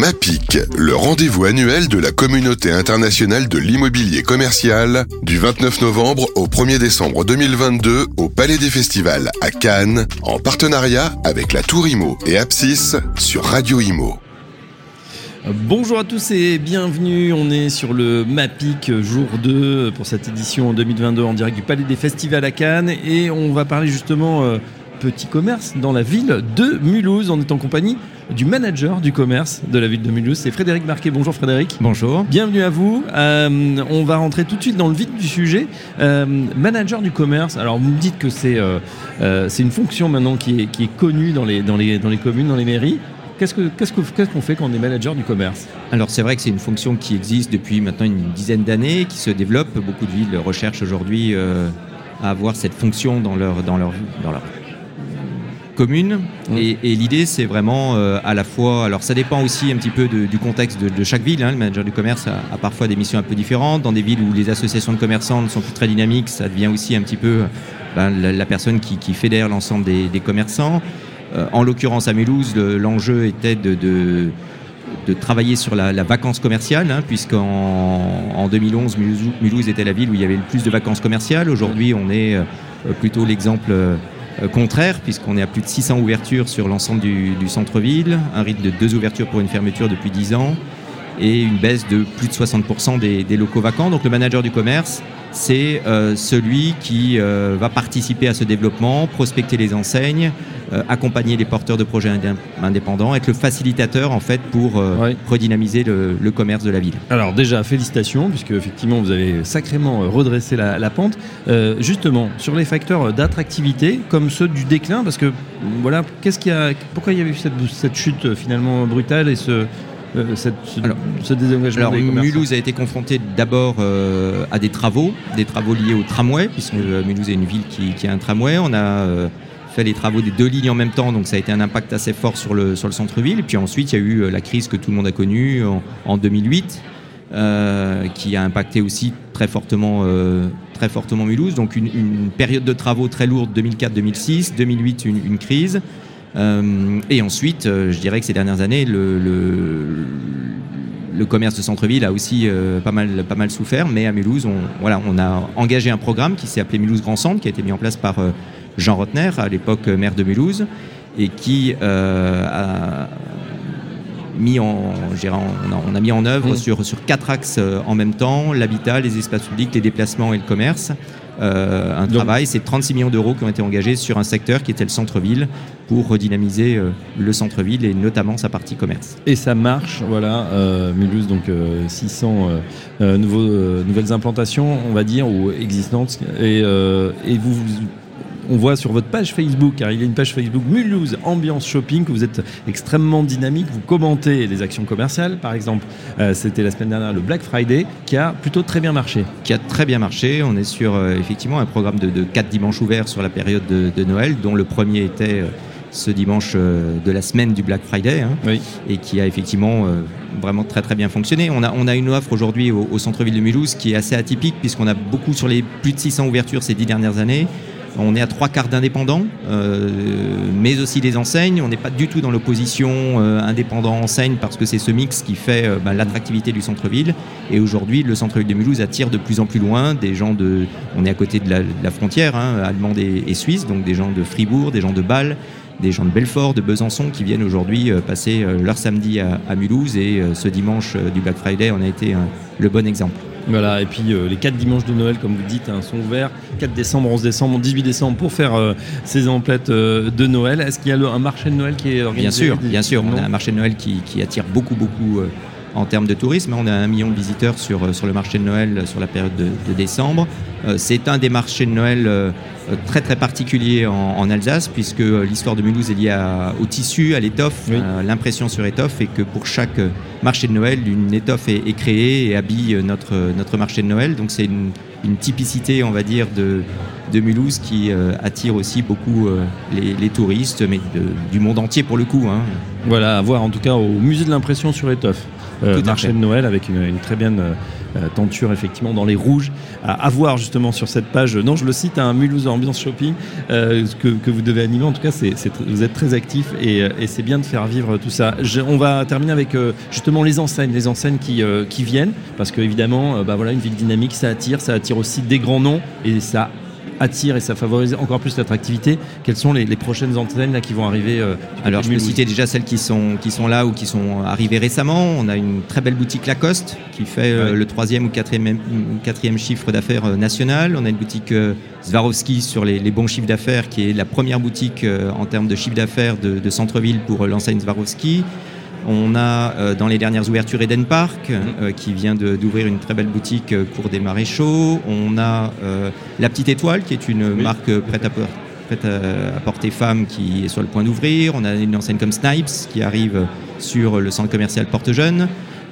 MAPIC, le rendez-vous annuel de la communauté internationale de l'immobilier commercial, du 29 novembre au 1er décembre 2022 au Palais des Festivals à Cannes, en partenariat avec la Tour Imo et Apsis sur Radio Imo. Bonjour à tous et bienvenue. On est sur le MAPIC jour 2 pour cette édition 2022 en direct du Palais des Festivals à Cannes et on va parler justement euh, petit commerce dans la ville de Mulhouse. On est en compagnie du manager du commerce de la ville de Mulhouse, c'est Frédéric Marquet. Bonjour Frédéric. Bonjour. Bienvenue à vous. Euh, on va rentrer tout de suite dans le vif du sujet. Euh, manager du commerce, alors vous me dites que c'est c'est une fonction maintenant qui est, qui est connue dans les, dans, les, dans les communes, dans les mairies. Qu'est-ce qu'on fait quand on est manager du commerce? Alors c'est vrai que c'est une fonction qui existe depuis maintenant une dizaine d'années, qui se développe. Beaucoup de villes recherchent aujourd'hui euh, à avoir cette fonction dans leur, dans leur, dans leur commune. Mmh. Et, et l'idée c'est vraiment euh, à la fois, alors ça dépend aussi un petit peu de, du contexte de, de chaque ville. Hein. Le manager du commerce a, a, parfois des missions un peu différentes. Dans des villes où les associations de commerçants ne sont plus très dynamiques, ça devient aussi un petit peu ben, la, la, personne qui, qui fédère l'ensemble des, des commerçants. Euh, en l'occurrence à Mulhouse, l'enjeu était de, de, de, travailler sur la, la vacance commerciale, hein, puisqu'en en 2011, Mulhouse, Mulhouse, était la ville où il y avait le plus de vacances commerciales. Aujourd'hui, on est euh, plutôt l'exemple contraire, puisqu'on est à plus de 600 ouvertures sur l'ensemble du, centre-ville, un rythme de deux ouvertures pour une fermeture depuis 10 ans, et une baisse de plus de 60% des, des locaux vacants. Donc le manager du commerce, c'est euh, celui qui euh, va participer à ce développement, prospecter les enseignes, euh, accompagner les porteurs de projets indépendants, être le facilitateur en fait pour redynamiser le, le, commerce de la ville. Alors déjà félicitations puisque effectivement vous avez sacrément redressé la, la pente. justement sur les facteurs d'attractivité comme ceux du déclin parce que voilà qu'est-ce qu'il y a pourquoi il y a eu cette, cette chute finalement brutale et ce euh, cette, alors, ce désengagement alors, Mulhouse a été confronté d'abord euh, à des travaux, des travaux liés au tramway, puisque euh, Mulhouse est une ville qui, qui, a un tramway. On a euh, fait les travaux des deux lignes en même temps, donc ça a été un impact assez fort sur le, sur le centre-ville. Puis ensuite, il y a eu la crise que tout le monde a connue en, en 2008, qui a impacté aussi très fortement, très fortement Mulhouse. Donc une, une, période de travaux très lourde 2004-2006, 2008 une, une crise. Euh, et ensuite, euh, je dirais que ces dernières années, le, le, le commerce de centre-ville a aussi euh, pas, mal, pas mal souffert, mais à Mulhouse, on, voilà, on a engagé un programme qui s'est appelé Mulhouse Grand Centre, qui a été mis en place par euh, Jean Rotner, à l'époque maire de Mulhouse, et qui euh, a mis en, on a, on a mis en œuvre sur, sur quatre axes en même temps, l'habitat, les espaces publics, les déplacements et le commerce un Donc, travail. C'est 36 millions d'euros qui ont été engagés sur un secteur qui était le centre-ville pour redynamiser euh, le centre-ville et notamment sa partie commerce. Et ça marche, voilà. Euh, Mulhouse, donc euh, 600 euh, nouveaux, euh, nouvelles implantations, on va dire, ou existantes. Et, et vous, vous on voit sur votre page Facebook, car il y a une page Facebook Mulhouse Ambiance Shopping, que vous êtes extrêmement dynamique, vous commentez les actions commerciales, par exemple, euh, c'était la semaine dernière le Black Friday, qui a plutôt très bien marché. Qui a très bien marché, on est sur euh, effectivement un programme de, de 4 dimanches ouverts sur la période de, de Noël, dont le premier était... Euh, ce dimanche de la semaine du Black Friday hein, oui. et qui a effectivement euh, vraiment très très bien fonctionné. On a, on a une offre aujourd'hui au, au centre-ville de Mulhouse qui est assez atypique puisqu'on a beaucoup sur les plus de 600 ouvertures ces dix dernières années. On est à trois quarts d'indépendants, euh, mais aussi des enseignes. On n'est pas du tout dans l'opposition euh, indépendant-enseigne parce que c'est ce mix qui fait euh, bah, l'attractivité du centre-ville. Et aujourd'hui, le centre-ville de Mulhouse attire de plus en plus loin des gens de. On est à côté de la, frontière hein, allemande et, suisse, donc des gens de Fribourg, des gens de Bâle, des gens de Belfort, de Besançon qui viennent aujourd'hui passer leur samedi à, Mulhouse. Et ce dimanche du Black Friday en a été le bon exemple. Voilà, et puis euh, les 4 dimanches de Noël, comme vous dites, hein, sont ouverts. 4 décembre, 11 décembre, 18 décembre pour faire euh, ces emplettes euh, de Noël. Est-ce qu'il y a le, un marché de Noël qui est organisé Bien sûr, bien sûr. On a un marché de Noël qui, qui attire beaucoup, beaucoup en termes de tourisme. On a un million de visiteurs sur, sur le marché de Noël sur la période de, de décembre. C'est un des marchés de Noël très très particulier en, en Alsace puisque l'histoire de Mulhouse est liée à, au tissu, à l'étoffe, oui. l'impression sur étoffe et que pour chaque marché de Noël, une étoffe est, est créée et habille notre, notre marché de Noël. Donc c'est une, une, typicité, on va dire, de, de Mulhouse qui euh, attire aussi beaucoup euh, les, les, touristes, mais de, du monde entier pour le coup. Hein. Voilà, à voir en tout cas au musée de l'impression sur étoffe. Euh, marché de Noël avec une, une très bien tenture effectivement dans les rouges à, avoir justement sur cette page. Non, je le cite, un Mulhouse Ambiance Shopping que, que, vous devez animer. En tout cas, vous êtes très actif et, et, c'est bien de faire vivre tout ça. on va terminer avec justement les enseignes, les enseignes qui, qui viennent parce que évidemment, bah voilà, une ville dynamique, ça attire, ça attire aussi des grands noms et ça attire et ça favorise encore plus l'attractivité. Quelles sont les, prochaines antennes là, qui vont arriver euh, Alors, je peux citer déjà celles qui sont, qui sont là ou qui sont arrivées récemment. On a une très belle boutique Lacoste qui fait euh, le troisième ou quatrième, quatrième chiffre d'affaires euh, national. On a une boutique Swarovski sur les, bons chiffres d'affaires qui est la première boutique en termes de chiffre d'affaires de, de centre-ville pour l'enseigne Swarovski. On a euh, dans les dernières ouvertures Eden Park euh, qui vient d'ouvrir une très belle boutique euh, cours des maréchaux. On a La Petite Étoile qui est une marque prête à, porter femme qui est sur le point d'ouvrir. On a une enseigne comme Snipes qui arrive sur le centre commercial Porte-Jeune.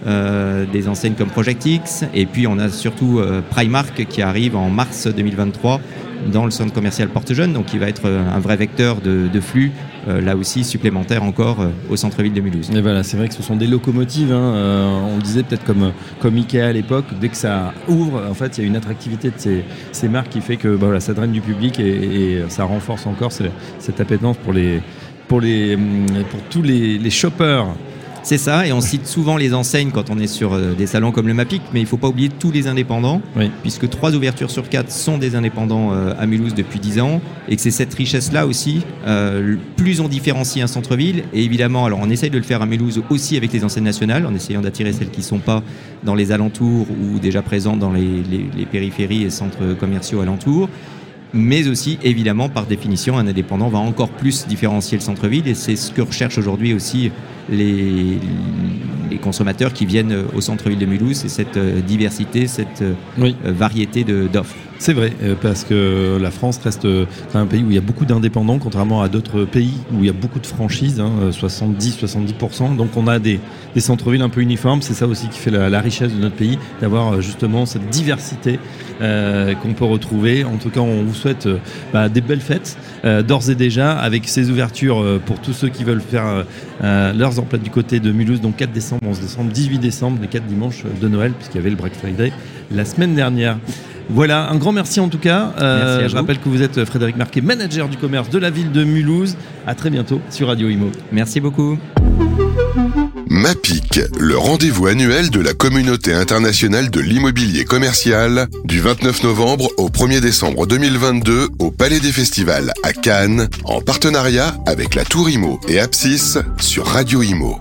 des enseignes comme Project X et puis on a surtout Primark qui arrive en mars 2023 dans le centre commercial Porte-Jeune, donc il va être euh, un vrai vecteur de, flux, euh, là aussi supplémentaire encore euh, au centre-ville de Mulhouse. Et voilà, c'est vrai que ce sont des locomotives, hein, on le disait peut-être comme, comme Ikea à l'époque, dès que ça ouvre, en fait, il y a une attractivité de ces, marques qui fait que bah, voilà, ça draine du public et, ça renforce encore cette appétence pour, les, pour, les, pour tous les, les shoppers c'est ça, et on cite souvent les enseignes quand on est sur euh, des salons comme le MAPIC, mais il ne faut pas oublier tous les indépendants, puisque trois ouvertures sur quatre sont des indépendants euh, à Mulhouse depuis dix ans, et que c'est cette richesse-là aussi, euh, plus on différencie un centre-ville, et évidemment, alors on essaye de le faire à Mulhouse aussi avec les enseignes nationales, en essayant d'attirer celles qui ne sont pas dans les alentours ou déjà présentes dans les, les périphéries et centres commerciaux alentours mais aussi évidemment par définition un indépendant va encore plus différencier le centre-ville et c'est ce que recherchent aujourd'hui aussi les, les, consommateurs qui viennent au centre-ville de Mulhouse, c'est cette euh, diversité, cette euh, variété d'offres. C'est vrai, euh, parce que la France reste un pays où il y a beaucoup d'indépendants, contrairement à d'autres pays où il y a beaucoup de franchises, 70-70%. Hein, Donc on a des, des centres-villes un peu uniformes. C'est ça aussi qui fait la, richesse de notre pays, d'avoir justement cette diversité qu'on peut retrouver. En tout cas, on vous souhaite bah, des belles fêtes, d'ores et déjà, avec ces ouvertures pour tous ceux qui veulent faire leurs emplettes du côté de Mulhouse, donc 4 décembre, 11 décembre, 18 décembre, les 4 dimanches de Noël, puisqu'il y avait le Black Friday la semaine dernière. Voilà, un grand merci en tout cas. Euh, je rappelle que vous êtes Frédéric Marquet, manager du commerce de la ville de Mulhouse. À très bientôt sur Radio Imo. Merci beaucoup. MAPIC, le rendez-vous annuel de la communauté internationale de l'immobilier commercial, du 29 novembre au 1er décembre 2022 au Palais des Festivals à Cannes, en partenariat avec la Tour Imo et Apsis sur Radio Imo.